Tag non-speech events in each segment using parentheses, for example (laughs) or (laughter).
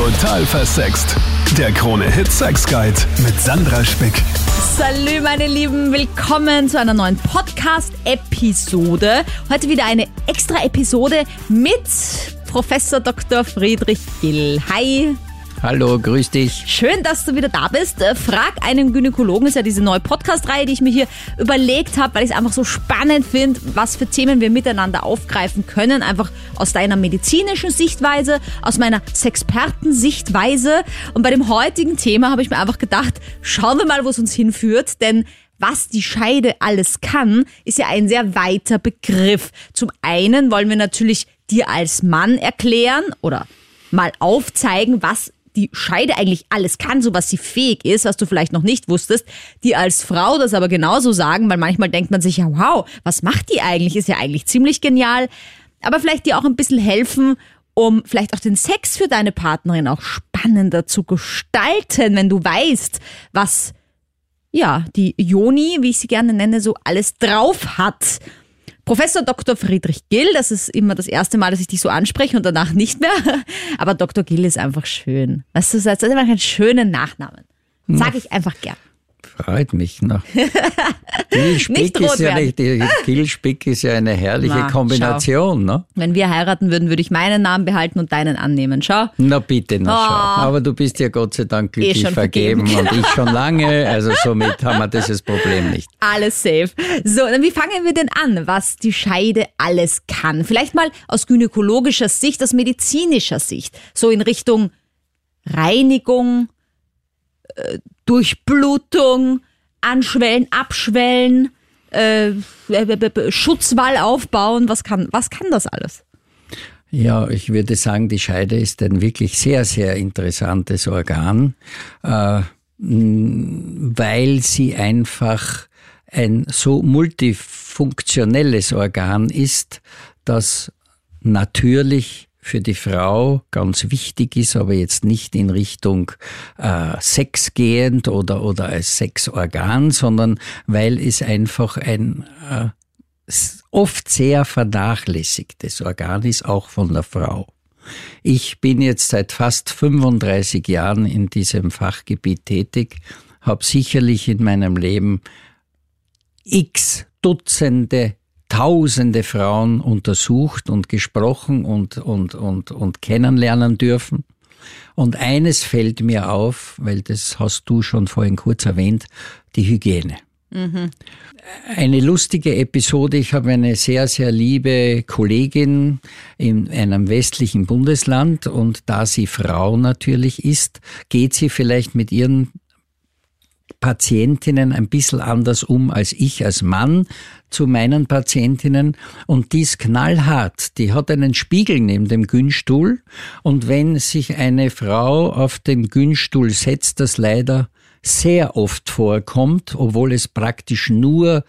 Total versext. Der Krone-Hit Sex Guide mit Sandra Spick. Salü, meine Lieben, willkommen zu einer neuen Podcast-Episode. Heute wieder eine extra Episode mit Professor Dr. Friedrich Gill. Hi. Hallo, grüß dich. Schön, dass du wieder da bist. Äh, Frag einen Gynäkologen ist ja diese neue Podcast-Reihe, die ich mir hier überlegt habe, weil ich es einfach so spannend finde, was für Themen wir miteinander aufgreifen können. Einfach aus deiner medizinischen Sichtweise, aus meiner Sexperten-Sichtweise. Und bei dem heutigen Thema habe ich mir einfach gedacht, schauen wir mal, wo es uns hinführt, denn was die Scheide alles kann, ist ja ein sehr weiter Begriff. Zum einen wollen wir natürlich dir als Mann erklären oder mal aufzeigen, was die Scheide eigentlich alles kann, so was sie fähig ist, was du vielleicht noch nicht wusstest, die als Frau das aber genauso sagen, weil manchmal denkt man sich ja, wow, was macht die eigentlich? Ist ja eigentlich ziemlich genial. Aber vielleicht dir auch ein bisschen helfen, um vielleicht auch den Sex für deine Partnerin auch spannender zu gestalten, wenn du weißt, was ja, die Joni, wie ich sie gerne nenne, so alles drauf hat. Professor Dr. Friedrich Gill, das ist immer das erste Mal, dass ich dich so anspreche und danach nicht mehr. (laughs) Aber Dr. Gill ist einfach schön. Weißt du, das ist einfach einen schönen Nachnamen. Sag ich einfach gern. Freut mich noch. (laughs) Gilspick ist ja nicht, Gilspick ist ja eine herrliche Na, Kombination, ne? Wenn wir heiraten würden, würde ich meinen Namen behalten und deinen annehmen. Schau. Na bitte, na schau. Aber du bist ja Gott sei Dank glücklich Oh. Eh schon vergeben, vergeben, und ich schon (laughs) lange, also somit haben wir dieses Problem nicht. Alles safe. So, dann wie fangen wir denn an, was die Scheide alles kann? Vielleicht mal aus gynäkologischer Sicht, aus medizinischer Sicht. So in Richtung Reinigung, Durchblutung, Anschwellen, Abschwellen, äh, Schutzwall aufbauen. Was kann, was kann das alles? Ja, ich würde sagen, die Scheide ist ein wirklich sehr, sehr interessantes Organ, äh, weil sie einfach ein so multifunktionelles Organ ist, das natürlich für die Frau ganz wichtig ist, aber jetzt nicht in Richtung äh, Sex gehend oder, oder als Sexorgan, sondern weil es einfach ein äh, oft sehr vernachlässigtes Organ ist, auch von der Frau. Ich bin jetzt seit fast 35 Jahren in diesem Fachgebiet tätig, habe sicherlich in meinem Leben x Dutzende, Tausende Frauen untersucht und gesprochen und, und, und, und kennenlernen dürfen. Und eines fällt mir auf, weil das hast du schon vorhin kurz erwähnt, die Hygiene. Eine lustige Episode. Ich habe eine sehr, sehr liebe Kollegin in einem westlichen Bundesland und da sie Frau natürlich ist, geht sie vielleicht mit ihren Patientinnen ein bisschen anders um als ich als Mann zu meinen Patientinnen und die ist knallhart. Die hat einen Spiegel neben dem Günstuhl und wenn sich eine Frau auf den Günstuhl setzt, das leider sehr oft vorkommt, obwohl es praktisch nur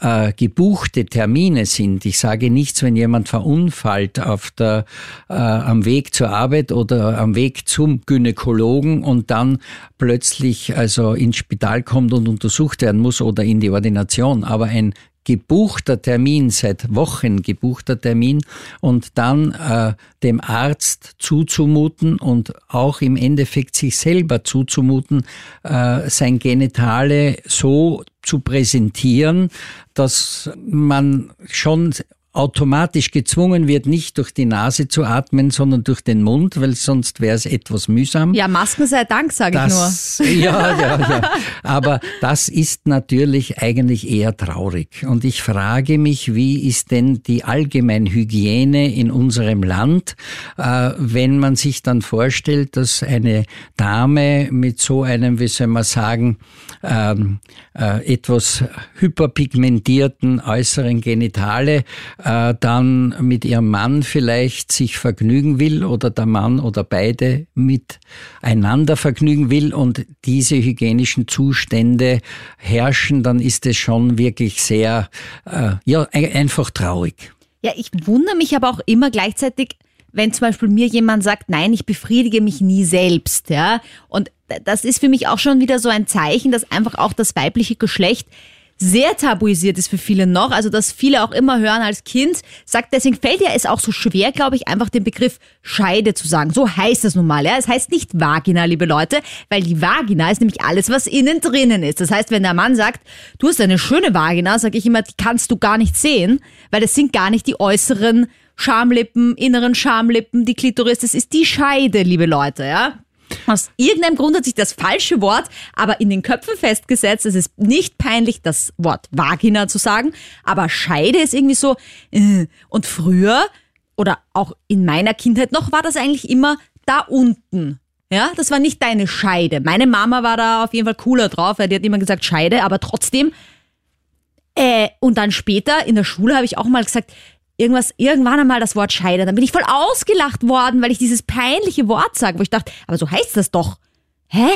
äh, gebuchte Termine sind. Ich sage nichts, wenn jemand verunfallt auf der, äh, am Weg zur Arbeit oder am Weg zum Gynäkologen und dann plötzlich also ins Spital kommt und untersucht werden muss oder in die Ordination. Aber ein gebuchter Termin, seit Wochen gebuchter Termin und dann äh, dem Arzt zuzumuten und auch im Endeffekt sich selber zuzumuten, äh, sein Genitale so zu präsentieren, dass man schon automatisch gezwungen wird, nicht durch die Nase zu atmen, sondern durch den Mund, weil sonst wäre es etwas mühsam. Ja, Masken sei Dank, sage ich nur. (laughs) Ja, ja, ja. (laughs) Aber das ist natürlich eigentlich eher traurig. Und ich frage mich, wie ist denn die Allgemeinhygiene in unserem Land, äh, wenn man sich dann vorstellt, dass eine Dame mit so einem, wie soll man sagen, ähm, äh, etwas hyperpigmentierten äußeren Genitale äh, dann mit ihrem Mann vielleicht sich vergnügen will oder der Mann oder beide miteinander vergnügen will und diese hygienischen Zustände herrschen, dann ist es schon wirklich sehr, äh, ja, ein- einfach traurig. Ja, ich wundere mich aber auch immer gleichzeitig, wenn zum Beispiel mir jemand sagt, nein, ich befriedige mich nie selbst, ja. Und das ist für mich auch schon wieder so ein Zeichen, dass einfach auch das weibliche Geschlecht sehr tabuisiert ist für viele noch. Also, dass viele auch immer hören als Kind, sagt, deswegen fällt ja es auch so schwer, glaube ich, einfach den Begriff Scheide zu sagen. So heißt es nun mal, ja. Es heißt nicht Vagina, liebe Leute, weil die Vagina ist nämlich alles, was innen drinnen ist. Das heißt, wenn der Mann sagt, du hast eine schöne Vagina, sage ich immer, die kannst du gar nicht sehen, weil das sind gar nicht die äußeren Schamlippen, inneren Schamlippen, die Klitoris, das ist die Scheide, liebe Leute, ja. Aus irgendeinem Grund hat sich das falsche Wort aber in den Köpfen festgesetzt. Es ist nicht peinlich, das Wort Vagina zu sagen, aber Scheide ist irgendwie so. Äh. Und früher oder auch in meiner Kindheit noch war das eigentlich immer da unten. Ja, das war nicht deine Scheide. Meine Mama war da auf jeden Fall cooler drauf, weil die hat immer gesagt Scheide, aber trotzdem. Äh, und dann später in der Schule habe ich auch mal gesagt, irgendwas, irgendwann einmal das Wort Scheide. Dann bin ich voll ausgelacht worden, weil ich dieses peinliche Wort sage, wo ich dachte, aber so heißt das doch. Hä?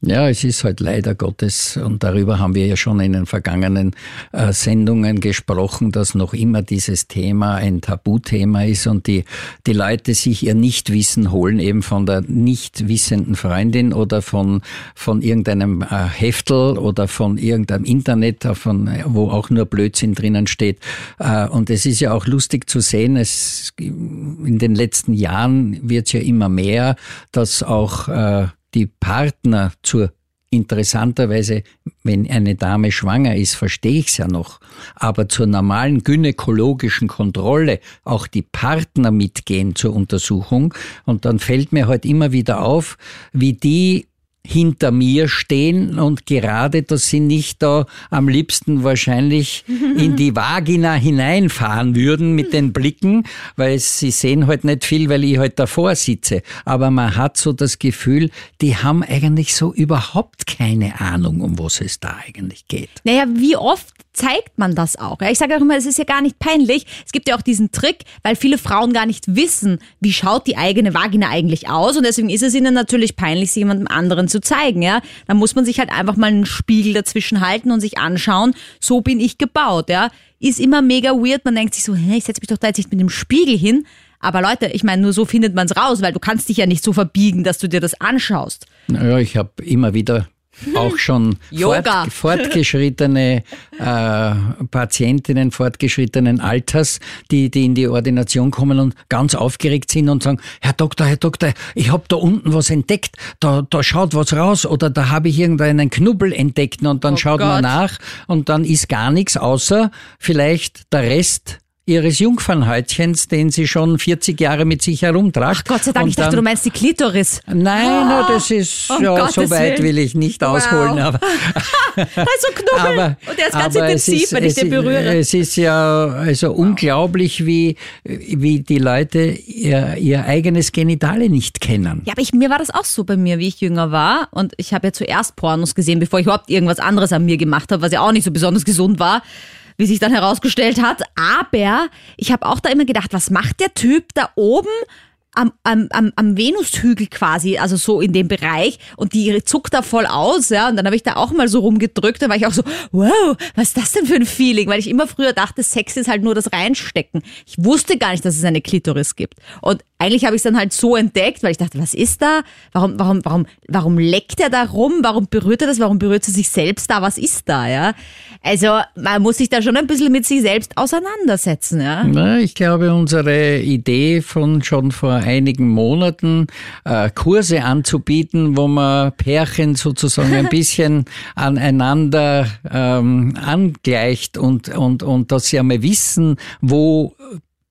Ja, es ist halt leider Gottes, und darüber haben wir ja schon in den vergangenen äh, Sendungen gesprochen, dass noch immer dieses Thema ein Tabuthema ist und die, die Leute sich ihr Nichtwissen holen, eben von der nicht wissenden Freundin oder von, von irgendeinem äh, Heftel oder von irgendeinem Internet, von, wo auch nur Blödsinn drinnen steht. Äh, und es ist ja auch lustig zu sehen, es, in den letzten Jahren wird es ja immer mehr, dass auch äh, die Partner zur Interessanterweise, wenn eine Dame schwanger ist, verstehe ich es ja noch. Aber zur normalen gynäkologischen Kontrolle auch die Partner mitgehen zur Untersuchung. Und dann fällt mir halt immer wieder auf, wie die hinter mir stehen und gerade, dass sie nicht da am liebsten wahrscheinlich in die Vagina hineinfahren würden mit den Blicken, weil sie sehen halt nicht viel, weil ich halt davor sitze. Aber man hat so das Gefühl, die haben eigentlich so überhaupt keine Ahnung, um was es da eigentlich geht. Naja, wie oft zeigt man das auch. Ich sage auch immer, es ist ja gar nicht peinlich. Es gibt ja auch diesen Trick, weil viele Frauen gar nicht wissen, wie schaut die eigene Vagina eigentlich aus und deswegen ist es ihnen natürlich peinlich, sie jemandem anderen zu zeigen. Ja, dann muss man sich halt einfach mal einen Spiegel dazwischen halten und sich anschauen. So bin ich gebaut. Ja, ist immer mega weird. Man denkt sich so, hä, ich setze mich doch da jetzt nicht mit dem Spiegel hin. Aber Leute, ich meine, nur so findet man es raus, weil du kannst dich ja nicht so verbiegen, dass du dir das anschaust. Naja, ich habe immer wieder auch schon fort, fortgeschrittene äh, Patientinnen fortgeschrittenen Alters, die, die in die Ordination kommen und ganz aufgeregt sind und sagen, Herr Doktor, Herr Doktor, ich habe da unten was entdeckt, da, da schaut was raus oder da habe ich irgendeinen Knubbel entdeckt. Und dann oh schaut Gott. man nach und dann ist gar nichts außer vielleicht der Rest ihres Jungfernhäutchens, den sie schon 40 Jahre mit sich herumtragt. Ach Gott sei Dank, und ich dachte, du meinst die Klitoris. Nein, oh, das ist, oh, ja, so weit will ich nicht wow. ausholen. (laughs) Aber, da ist so Knubbel aber, und der ist ganz intensiv, ist, wenn ich den berühre. Es ist ja also wow. unglaublich, wie, wie die Leute ihr, ihr eigenes Genitale nicht kennen. Ja, aber ich, mir war das auch so bei mir, wie ich jünger war. Und ich habe ja zuerst Pornos gesehen, bevor ich überhaupt irgendwas anderes an mir gemacht habe, was ja auch nicht so besonders gesund war wie sich dann herausgestellt hat. Aber ich habe auch da immer gedacht, was macht der Typ da oben am, am, am, am Venushügel quasi, also so in dem Bereich? Und die zuckt da voll aus, ja, und dann habe ich da auch mal so rumgedrückt, da war ich auch so, wow, was ist das denn für ein Feeling, weil ich immer früher dachte, Sex ist halt nur das Reinstecken. Ich wusste gar nicht, dass es eine Klitoris gibt. Und eigentlich habe ich es dann halt so entdeckt, weil ich dachte, was ist da? Warum, warum, warum, warum leckt er da rum? Warum berührt er das? Warum berührt er sich selbst da? Was ist da, ja? Also, man muss sich da schon ein bisschen mit sich selbst auseinandersetzen, ja? Na, ich glaube, unsere Idee von schon vor einigen Monaten, äh, Kurse anzubieten, wo man Pärchen sozusagen ein (laughs) bisschen aneinander ähm, angleicht und, und, und dass sie einmal wissen, wo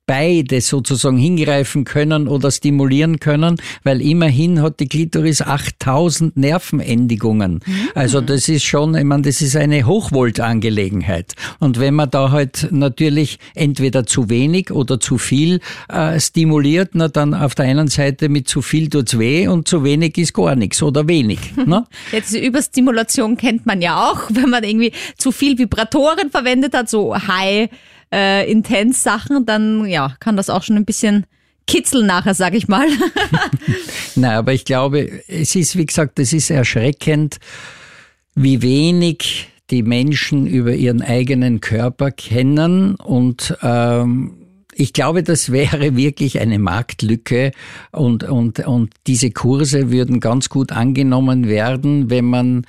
beide sozusagen hingreifen können oder stimulieren können, weil immerhin hat die Klitoris 8000 Nervenendigungen. Mhm. Also das ist schon, ich meine, das ist eine Hochvoltangelegenheit. Und wenn man da halt natürlich entweder zu wenig oder zu viel äh, stimuliert, na dann auf der einen Seite mit zu viel tut's weh und zu wenig ist gar nichts oder wenig. (laughs) Ne? Jetzt diese Überstimulation kennt man ja auch, (laughs) wenn man irgendwie zu viel Vibratoren verwendet hat, so High äh, intens Sachen, dann ja, kann das auch schon ein bisschen kitzeln nachher, sag ich mal. (laughs) Nein, aber ich glaube, es ist, wie gesagt, es ist erschreckend, wie wenig die Menschen über ihren eigenen Körper kennen und ähm, ich glaube, das wäre wirklich eine Marktlücke und, und, und diese Kurse würden ganz gut angenommen werden, wenn man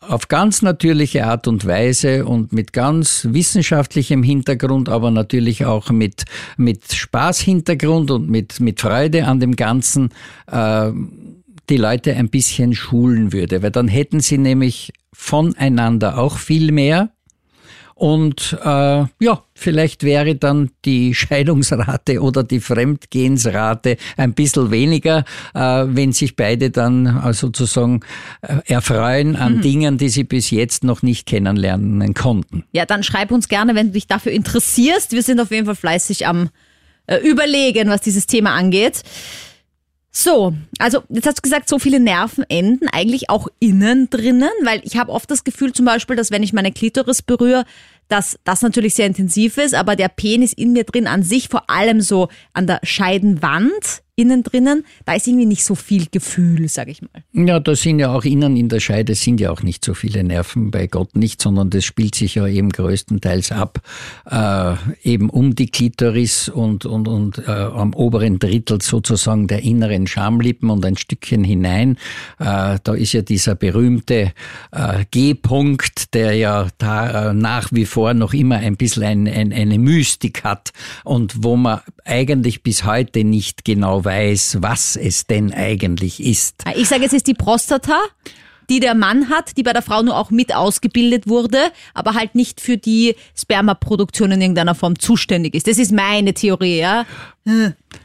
auf ganz natürliche Art und Weise und mit ganz wissenschaftlichem Hintergrund, aber natürlich auch mit, mit Spaßhintergrund und mit, mit Freude an dem Ganzen äh, die Leute ein bisschen schulen würde. Weil dann hätten sie nämlich voneinander auch viel mehr und äh, ja, vielleicht wäre dann die Scheidungsrate oder die Fremdgehensrate ein bisschen weniger, äh, wenn sich beide dann äh, sozusagen äh, erfreuen an mhm. Dingen, die sie bis jetzt noch nicht kennenlernen konnten. Ja, dann schreib uns gerne, wenn du dich dafür interessierst. Wir sind auf jeden Fall fleißig am äh, Überlegen, was dieses Thema angeht. So, also jetzt hast du gesagt, so viele Nerven enden eigentlich auch innen drinnen, weil ich habe oft das Gefühl zum Beispiel, dass wenn ich meine Klitoris berühre, dass das natürlich sehr intensiv ist, aber der Penis in mir drin an sich, vor allem so an der Scheidenwand, innen drinnen, da ist irgendwie nicht so viel Gefühl, sag ich mal. Ja, da sind ja auch innen in der Scheide sind ja auch nicht so viele Nerven, bei Gott nicht, sondern das spielt sich ja eben größtenteils ab, äh, eben um die Klitoris und, und, und äh, am oberen Drittel sozusagen der inneren Schamlippen und ein Stückchen hinein. Äh, da ist ja dieser berühmte äh, G-Punkt, der ja da äh, nach wie vor noch immer ein bisschen ein, ein, eine Mystik hat und wo man eigentlich bis heute nicht genau weiß, was es denn eigentlich ist. Ich sage, es ist die Prostata die der Mann hat, die bei der Frau nur auch mit ausgebildet wurde, aber halt nicht für die Spermaproduktion in irgendeiner Form zuständig ist. Das ist meine Theorie, ja.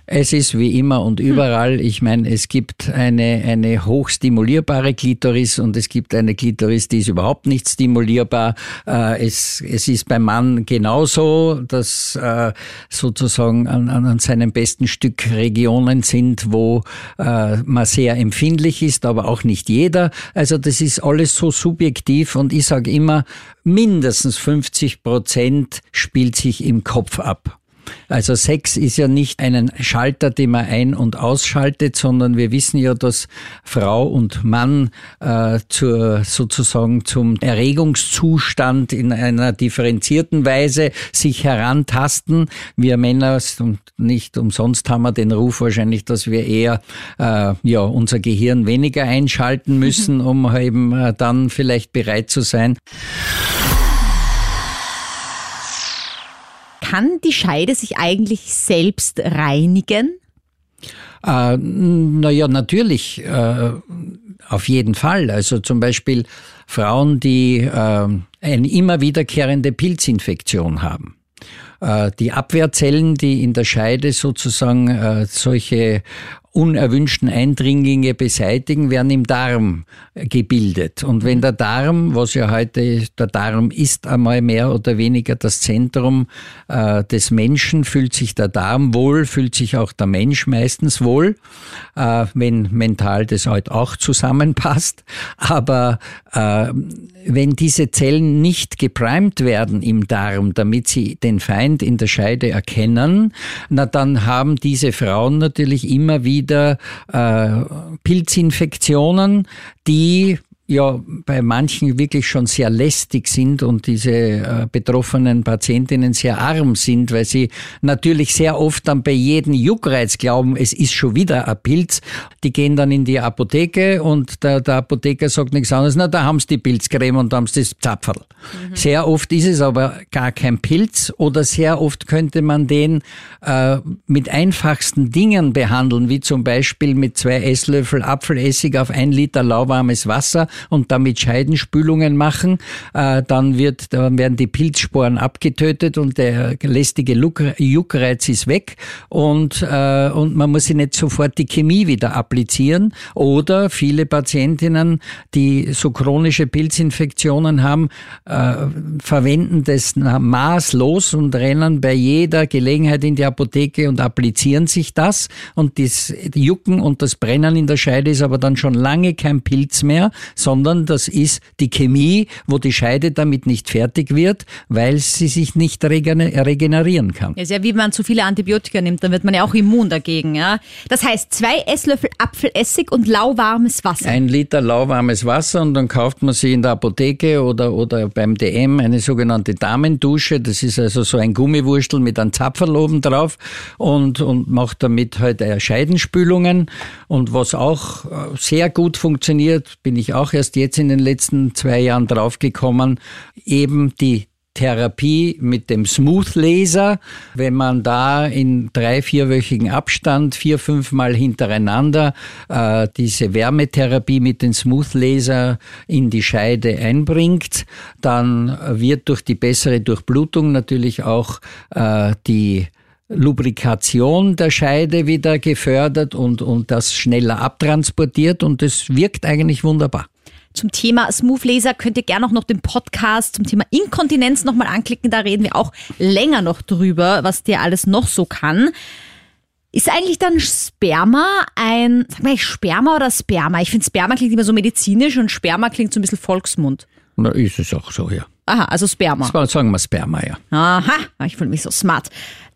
Es ist wie immer und überall. Ich meine, es gibt eine, eine hochstimulierbare Klitoris und es gibt eine Klitoris, die ist überhaupt nicht stimulierbar. Äh, es, es ist beim Mann genauso, dass äh, sozusagen an, an seinem besten Stück Regionen sind, wo äh, man sehr empfindlich ist, aber auch nicht jeder. Also das ist alles so subjektiv und ich sage immer, mindestens 50 Prozent spielt sich im Kopf ab. Also Sex ist ja nicht einen Schalter, den man ein- und ausschaltet, sondern wir wissen ja, dass Frau und Mann äh, zur, sozusagen zum Erregungszustand in einer differenzierten Weise sich herantasten. Wir Männer, und nicht umsonst haben wir den Ruf wahrscheinlich, dass wir eher äh, ja, unser Gehirn weniger einschalten müssen, um eben äh, dann vielleicht bereit zu sein. Kann die Scheide sich eigentlich selbst reinigen? Äh, naja, natürlich, äh, auf jeden Fall. Also zum Beispiel Frauen, die äh, eine immer wiederkehrende Pilzinfektion haben. Äh, die Abwehrzellen, die in der Scheide sozusagen äh, solche unerwünschten Eindringlinge beseitigen, werden im Darm gebildet. Und wenn der Darm, was ja heute der Darm ist, einmal mehr oder weniger das Zentrum äh, des Menschen, fühlt sich der Darm wohl, fühlt sich auch der Mensch meistens wohl, äh, wenn mental das halt auch zusammenpasst. (laughs) Aber äh, wenn diese Zellen nicht geprimed werden im Darm, damit sie den Feind in der Scheide erkennen, na dann haben diese Frauen natürlich immer wieder wieder äh, Pilzinfektionen, die ja bei manchen wirklich schon sehr lästig sind und diese äh, betroffenen Patientinnen sehr arm sind, weil sie natürlich sehr oft dann bei jedem Juckreiz glauben, es ist schon wieder ein Pilz. Die gehen dann in die Apotheke und der, der Apotheker sagt nichts anderes, na da haben sie die Pilzcreme und da haben sie das Zapferl. Mhm. Sehr oft ist es aber gar kein Pilz oder sehr oft könnte man den äh, mit einfachsten Dingen behandeln, wie zum Beispiel mit zwei Esslöffel Apfelessig auf ein Liter lauwarmes Wasser und damit Scheidenspülungen machen, äh, dann wird, dann werden die Pilzsporen abgetötet und der lästige Juckreiz ist weg und, äh, und man muss sich nicht sofort die Chemie wieder applizieren. Oder viele Patientinnen, die so chronische Pilzinfektionen haben, äh, verwenden das maßlos und rennen bei jeder Gelegenheit in die Apotheke und applizieren sich das. Und das Jucken und das Brennen in der Scheide ist aber dann schon lange kein Pilz mehr, sondern das ist die Chemie, wo die Scheide damit nicht fertig wird, weil sie sich nicht regenerieren kann. Ja, ist ja wie man zu viele Antibiotika nimmt, dann wird man ja auch immun dagegen. Ja? Das heißt, zwei Esslöffel Apfelessig und lauwarmes Wasser. Ein Liter lauwarmes Wasser und dann kauft man sie in der Apotheke oder, oder beim DM eine sogenannte Damendusche. Das ist also so ein Gummiwurstel mit einem Zapferl oben drauf und, und macht damit halt Scheidenspülungen. Und was auch äh, sehr gut funktioniert, bin ich auch auch erst jetzt in den letzten zwei Jahren draufgekommen, eben die Therapie mit dem Smooth Laser, wenn man da in drei, vierwöchigen Abstand vier, fünfmal hintereinander äh, diese Wärmetherapie mit dem Smooth Laser in die Scheide einbringt, dann wird durch die bessere Durchblutung natürlich auch äh, die Lubrikation der Scheide wieder gefördert und, und das schneller abtransportiert und es wirkt eigentlich wunderbar. Zum Thema Smooth Laser könnt ihr gerne auch noch den Podcast zum Thema Inkontinenz nochmal anklicken. Da reden wir auch länger noch drüber, was der alles noch so kann. Ist eigentlich dann Sperma ein, sag mal, Sperma oder Sperma? Ich finde Sperma klingt immer so medizinisch und Sperma klingt so ein bisschen Volksmund. Na, ist es auch so, ja. Aha, also Sperma. Sagen wir Sperma, ja. Aha, ich fühle mich so smart.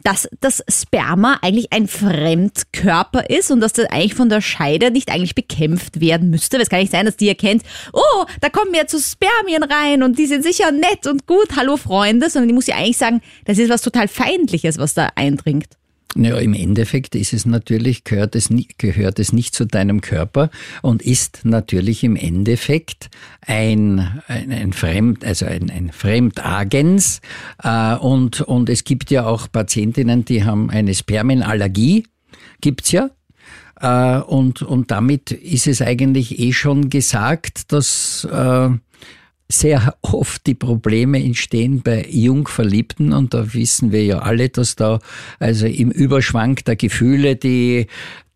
Dass das Sperma eigentlich ein Fremdkörper ist und dass das eigentlich von der Scheide nicht eigentlich bekämpft werden müsste. Es kann nicht sein, dass die erkennt, oh, da kommen jetzt so Spermien rein und die sind sicher nett und gut, hallo Freunde, sondern die muss ja eigentlich sagen, das ist was total Feindliches, was da eindringt. Ja, im Endeffekt ist es natürlich, gehört es, nicht, gehört es nicht zu deinem Körper und ist natürlich im Endeffekt ein, ein, ein Fremd, also ein, ein Fremdagens. Äh, und, und es gibt ja auch Patientinnen, die haben eine Spermienallergie, gibt's ja. Äh, und, und damit ist es eigentlich eh schon gesagt, dass äh, sehr (laughs) oft die Probleme entstehen bei Jungverliebten und da wissen wir ja alle, dass da also im Überschwang der Gefühle die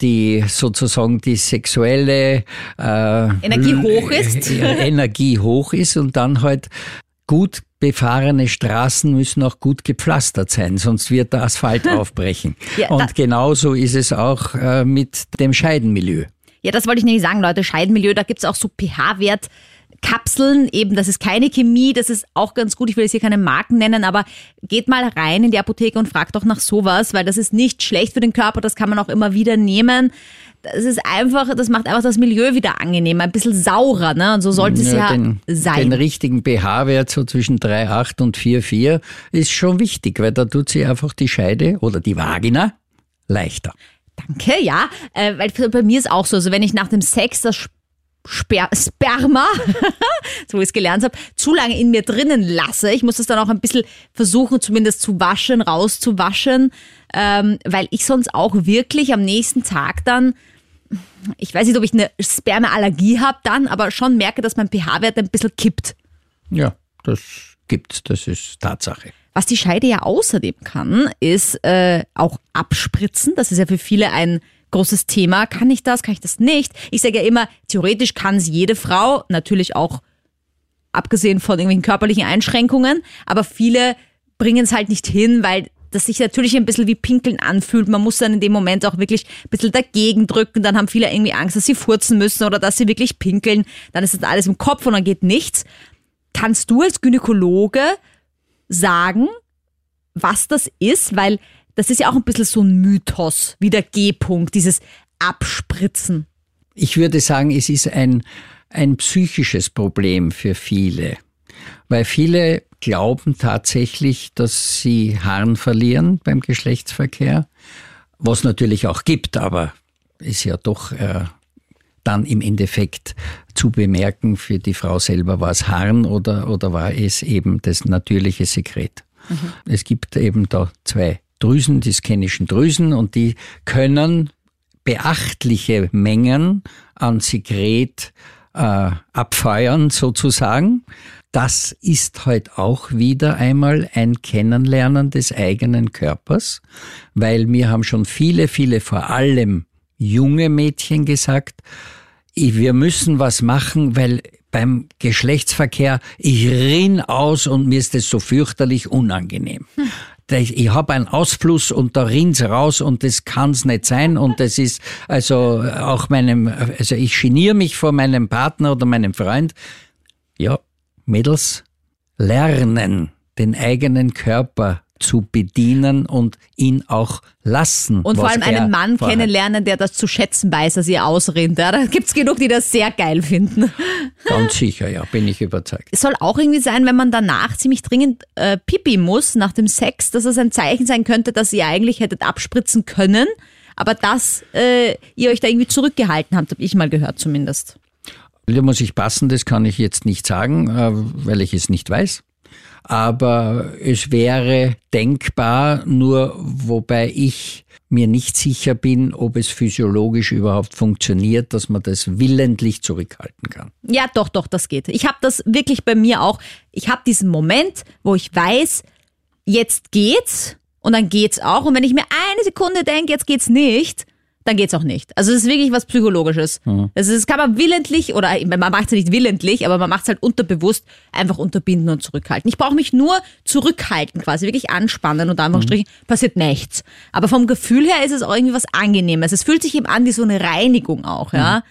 die sozusagen die sexuelle äh, Energie hoch ist (laughs) Energie hoch ist und dann halt gut befahrene Straßen müssen auch gut gepflastert sein, sonst wird der Asphalt (laughs) aufbrechen. Ja, und genauso ist es auch äh, mit dem Scheidenmilieu. Ja, das wollte ich nicht sagen, Leute. Scheidenmilieu, da gibt's auch so pH-Wert. Kapseln, eben, das ist keine Chemie, das ist auch ganz gut. Ich will jetzt hier keine Marken nennen, aber geht mal rein in die Apotheke und fragt doch nach sowas, weil das ist nicht schlecht für den Körper, das kann man auch immer wieder nehmen. Das ist einfach, das macht einfach das Milieu wieder angenehmer, ein bisschen saurer, ne? Und so sollte es ja, ja den, sein. Den richtigen pH-Wert so zwischen 3,8 und 4,4 ist schon wichtig, weil da tut sich einfach die Scheide oder die Vagina leichter. Danke, ja. Äh, weil bei mir ist auch so, also wenn ich nach dem Sex das Sper Sperma, (laughs) so wie ich es gelernt habe, zu lange in mir drinnen lasse. Ich muss es dann auch ein bisschen versuchen, zumindest zu waschen, rauszuwaschen, ähm, weil ich sonst auch wirklich am nächsten Tag dann, ich weiß nicht, ob ich eine Spermaallergie habe dann, aber schon merke, dass mein pH-Wert ein bisschen kippt. Ja, das gibt's, das ist Tatsache. Was die Scheide ja außerdem kann, ist äh, auch abspritzen. Das ist ja für viele ein großes Thema. Kann ich das? Kann ich das nicht? Ich sage ja immer, theoretisch kann es jede Frau, natürlich auch abgesehen von irgendwelchen körperlichen Einschränkungen, aber viele bringen es halt nicht hin, weil das sich natürlich ein bisschen wie Pinkeln anfühlt. Man muss dann in dem Moment auch wirklich ein bisschen dagegen drücken. Dann haben viele irgendwie Angst, dass sie furzen müssen oder dass sie wirklich pinkeln. Dann ist das alles im Kopf und dann geht nichts. Kannst du als Gynäkologe sagen, was das ist? Weil das ist ja auch ein bisschen so ein Mythos, wie der G-Punkt, dieses Abspritzen. Ich würde sagen, es ist ein, ein psychisches Problem für viele, weil viele glauben tatsächlich, dass sie Harn verlieren beim Geschlechtsverkehr, was natürlich auch gibt, aber ist ja doch äh, dann im Endeffekt zu bemerken, für die Frau selber war es Harn oder, oder war es eben das natürliche Sekret. Mhm. Es gibt eben da zwei Drüsen, die skennischen Drüsen, und die können beachtliche Mengen an Sekret äh, abfeuern sozusagen. Das ist halt auch wieder einmal ein Kennenlernen des eigenen Körpers, weil mir haben schon viele, viele, vor allem junge Mädchen gesagt, wir müssen was machen, weil beim Geschlechtsverkehr ich rinn aus und mir ist das so fürchterlich unangenehm. (laughs) Ich habe einen Ausfluss und da rinnt's raus und das kann's nicht sein und das ist also auch meinem, also ich geniere mich vor meinem Partner oder meinem Freund. Ja, Mädels, lernen den eigenen Körper zu bedienen und ihn auch lassen. Und vor allem einen Mann vorhat. kennenlernen, der das zu schätzen weiß, dass ihr ausrinnt. Ja, da gibt's genug, die das sehr geil finden. (laughs) Ganz sicher, ja, bin ich überzeugt. Es soll auch irgendwie sein, wenn man danach ziemlich dringend äh, pipi muss nach dem Sex, dass es ein Zeichen sein könnte, dass ihr eigentlich hättet abspritzen können, aber dass äh, ihr euch da irgendwie zurückgehalten habt, habe ich mal gehört zumindest. Da muss ich passen, das kann ich jetzt nicht sagen, äh, weil ich es nicht weiß. Aber es wäre denkbar, nur wobei ich mir nicht sicher bin, ob es physiologisch überhaupt funktioniert, dass man das willentlich zurückhalten kann. Ja, doch, doch, das geht. Ich habe das wirklich bei mir auch. Ich habe diesen Moment, wo ich weiß, jetzt geht's und dann geht's auch. Und wenn ich mir eine Sekunde denke, jetzt geht's nicht, dann geht's auch nicht. Also es ist wirklich was Psychologisches. Mhm. Das, ist, das kann man willentlich, oder man macht es ja nicht willentlich, aber man macht es halt unterbewusst einfach unterbinden und zurückhalten. Ich brauche mich nur zurückhalten quasi, wirklich anspannen und einfach mhm. passiert nichts. Aber vom Gefühl her ist es auch irgendwie was Angenehmes. Es fühlt sich eben an wie so eine Reinigung auch, ja. Mhm.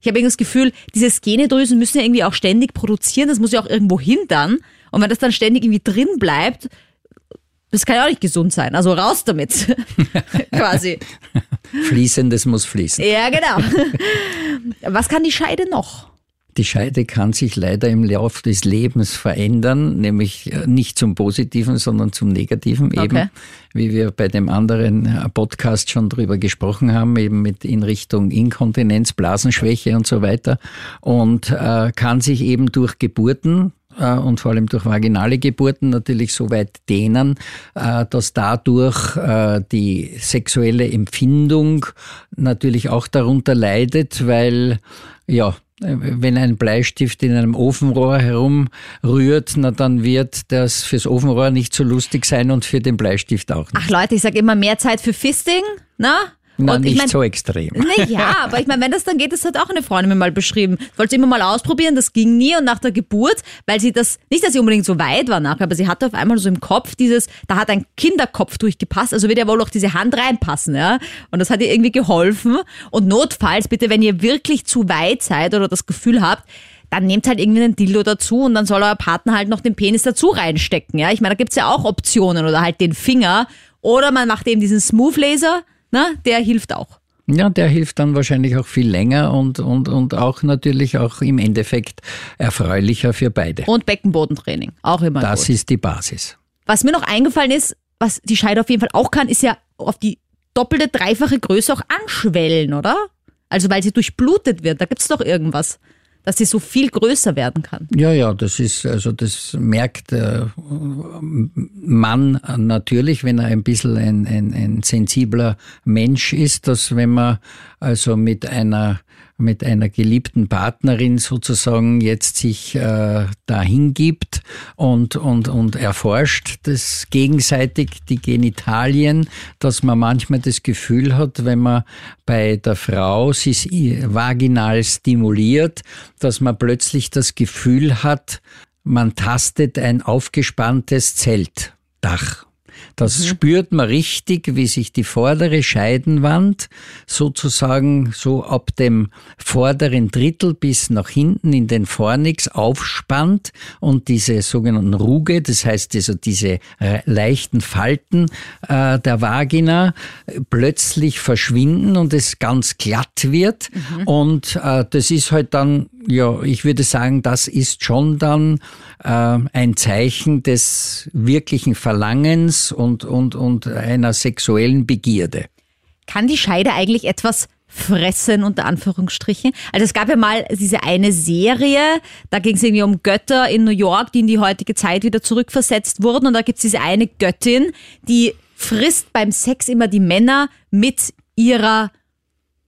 Ich habe irgendwie das Gefühl, diese Skenedrüsen müssen ja irgendwie auch ständig produzieren, das muss ja auch irgendwo hindern. Und wenn das dann ständig irgendwie drin bleibt, das kann ja auch nicht gesund sein. Also raus damit. (laughs) Quasi. Fließendes muss fließen. Ja, genau. (laughs) Was kann die Scheide noch? Die Scheide kann sich leider im Laufe des Lebens verändern, nämlich äh, nicht zum Positiven, sondern zum Negativen eben, okay. wie wir bei dem anderen äh, Podcast schon drüber gesprochen haben, eben mit in Richtung Inkontinenz, Blasenschwäche und so weiter und äh, kann sich eben durch Geburten und vor allem durch vaginale Geburten natürlich so weit dehnen, äh, dass dadurch äh, die sexuelle Empfindung natürlich auch darunter leidet, weil ja, wenn ein Bleistift in einem Ofenrohr herumrührt, na dann wird das fürs Ofenrohr nicht so lustig sein und für den Bleistift auch nicht. Ach Leute, ich sage immer mehr Zeit für Fisting, na? Na, und nicht ich mein, so extrem. Naja, (laughs) aber ich meine, wenn das dann geht, das hat auch eine Freundin mir mal beschrieben. Wollte sie immer mal ausprobieren, das ging nie und nach der Geburt, weil sie das, nicht, dass sie unbedingt so weit war nachher, aber sie hatte auf einmal so im Kopf dieses, da hat ein Kinderkopf durchgepasst, also wird ja wohl auch diese Hand reinpassen, ja. Und das hat ihr irgendwie geholfen. Und notfalls, bitte, wenn ihr wirklich zu weit seid oder das Gefühl habt, dann nehmt halt irgendwie einen Dildo dazu und dann soll euer Partner halt noch den Penis dazu reinstecken, ja. Ich meine, da gibt's ja auch Optionen oder halt den Finger. Oder man macht eben diesen Smooth Laser, na, der hilft auch. Ja, der hilft dann wahrscheinlich auch viel länger und, und, und auch natürlich auch im Endeffekt erfreulicher für beide. Und Beckenbodentraining, auch immer Das gut. ist die Basis. Was mir noch eingefallen ist, was die Scheide auf jeden Fall auch kann, ist ja auf die doppelte, dreifache Größe auch anschwellen, oder? Also weil sie durchblutet wird, da gibt's doch irgendwas dass sie so viel größer werden kann. Ja, ja, das ist, also das merkt äh, man natürlich, wenn er ein bisschen ein, ein, ein sensibler Mensch ist, dass wenn man also mit einer mit einer geliebten Partnerin sozusagen jetzt sich äh, dahin gibt und, und, und erforscht das gegenseitig die Genitalien, dass man manchmal das Gefühl hat, wenn man bei der Frau sich vaginal stimuliert, dass man plötzlich das Gefühl hat, man tastet ein aufgespanntes Zeltdach. Das mhm. spürt man richtig, wie sich die vordere Scheidenwand sozusagen so ab dem vorderen Drittel bis nach hinten in den Fornix aufspannt und diese sogenannten Ruge, das heißt also diese leichten Falten äh, der Vagina plötzlich verschwinden und es ganz glatt wird. Mhm. Und äh, das ist halt dann ja, ich würde sagen, das ist schon dann ein Zeichen des wirklichen Verlangens und, und, und einer sexuellen Begierde. Kann die Scheide eigentlich etwas fressen, unter Anführungsstrichen. Also es gab ja mal diese eine Serie, da ging es irgendwie um Götter in New York, die in die heutige Zeit wieder zurückversetzt wurden. Und da gibt es diese eine Göttin, die frisst beim Sex immer die Männer mit ihrer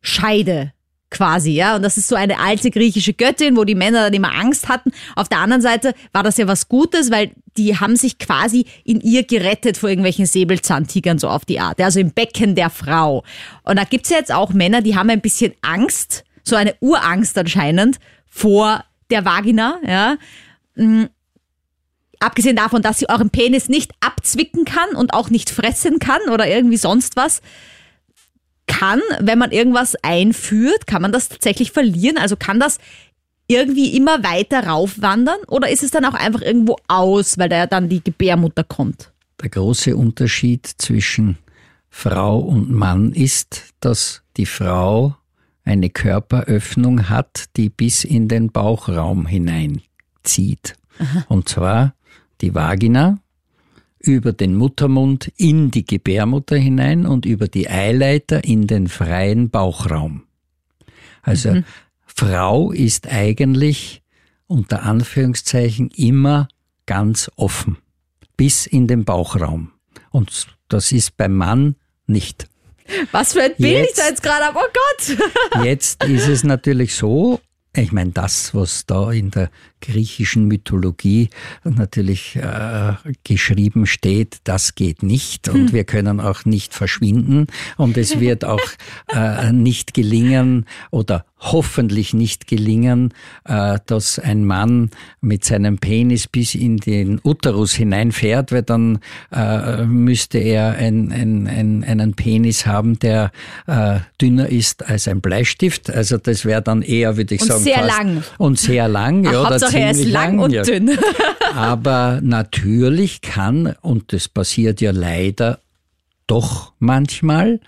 Scheide quasi, ja. Und das ist so eine alte griechische Göttin, wo die Männer dann immer Angst hatten. Auf der anderen Seite war das ja was Gutes, weil die haben sich quasi in ihr gerettet vor irgendwelchen Säbelzahntigern, so auf die Art. Also im Becken der Frau. Und da gibt's ja jetzt auch Männer, die haben ein bisschen Angst, so eine Urangst anscheinend, vor der Vagina, ja. Mhm. Abgesehen davon, dass sie euren Penis nicht abzwicken kann und auch nicht fressen kann oder irgendwie sonst was kann, wenn man irgendwas einführt, kann man das tatsächlich verlieren? Also kann das irgendwie immer weiter raufwandern oder ist es dann auch einfach irgendwo aus, weil da ja dann die Gebärmutter kommt? Der große Unterschied zwischen Frau und Mann ist, dass die Frau eine Körperöffnung hat, die bis in den Bauchraum hineinzieht. Aha. Und zwar die Vagina, über den Muttermund in die Gebärmutter hinein und über die Eileiter in den freien Bauchraum. Also mhm. Frau ist eigentlich unter Anführungszeichen immer ganz offen, bis in den Bauchraum. Und das ist beim Mann nicht. Was für ein Bild jetzt, ich da jetzt gerade habe. Oh Gott! jetzt ist es natürlich so, ich meine, das, was da in der griechischen Mythologie natürlich äh, geschrieben steht, das geht nicht und hm. wir können auch nicht verschwinden und es wird auch (laughs) äh, nicht gelingen oder hoffentlich nicht gelingen, äh, dass ein Mann mit seinem Penis bis in den Uterus hineinfährt, weil dann äh, müsste er ein, ein, ein, einen Penis haben, der äh, dünner ist als ein Bleistift. Also das wäre dann eher, würde ich und sagen, sehr lang. Und sehr lang. Ach, Hauptsache er ist lang, lang und ja. dünn. (laughs) Aber natürlich kann, und das passiert ja leider doch manchmal,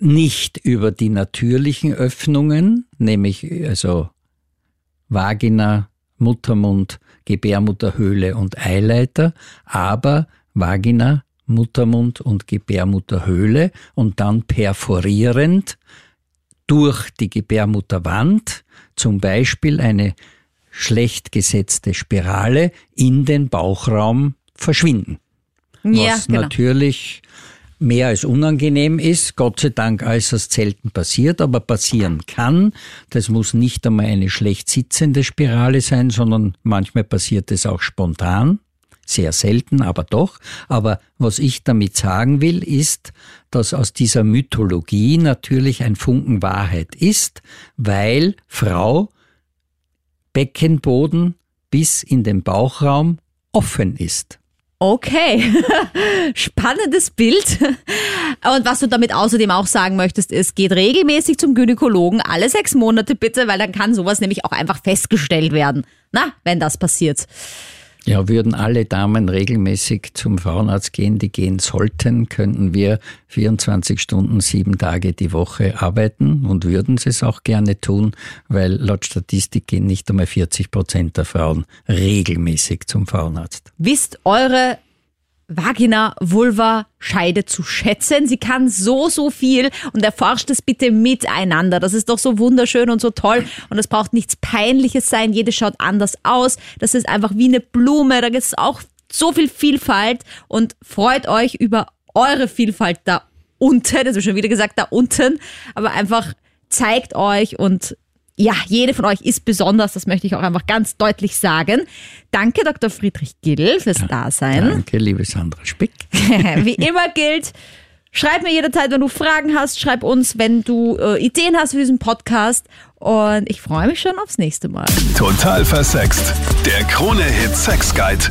nicht über die natürlichen Öffnungen, nämlich also Vagina, Muttermund, Gebärmutterhöhle und Eileiter, aber Vagina, Muttermund und Gebärmutterhöhle und dann perforierend durch die Gebärmutterwand, zum Beispiel eine schlecht gesetzte Spirale, in den Bauchraum verschwinden. Ja, was genau. natürlich mehr als unangenehm ist, Gott sei Dank äußerst selten passiert, aber passieren kann. Das muss nicht einmal eine schlecht sitzende Spirale sein, sondern manchmal passiert es auch spontan. Sehr selten, aber doch. Aber was ich damit sagen will, ist, dass aus dieser Mythologie natürlich ein Funken Wahrheit ist, weil Frau Beckenboden bis in den Bauchraum offen ist. Okay, (laughs) spannendes Bild. Und was du damit außerdem auch sagen möchtest, ist, geht regelmäßig zum Gynäkologen, alle sechs Monate bitte, weil dann kann sowas nämlich auch einfach festgestellt werden. Na, wenn das passiert. Ja, würden alle Damen regelmäßig zum Frauenarzt gehen, die gehen sollten, könnten wir 24 Stunden, sieben Tage die Woche arbeiten und würden es auch gerne tun, weil laut Statistik gehen nicht einmal 40 Prozent der Frauen regelmäßig zum Frauenarzt. Wisst eure Vagina, Vulva, Scheide zu schätzen. Sie kann so, so viel und erforscht es bitte miteinander. Das ist doch so wunderschön und so toll und es braucht nichts Peinliches sein. Jede schaut anders aus. Das ist einfach wie eine Blume. Da gibt es auch so viel Vielfalt und freut euch über eure Vielfalt da unten. Das habe ich schon wieder gesagt, da unten. Aber einfach zeigt euch und ja, jede von euch ist besonders, das möchte ich auch einfach ganz deutlich sagen. Danke, Dr. Friedrich Gill, fürs Dasein. Danke, liebe Sandra Spick. (laughs) Wie immer gilt, schreib mir jederzeit, wenn du Fragen hast, schreib uns, wenn du äh, Ideen hast für diesen Podcast. Und ich freue mich schon aufs nächste Mal. Total versext. Der Krone-Hit Sex Guide.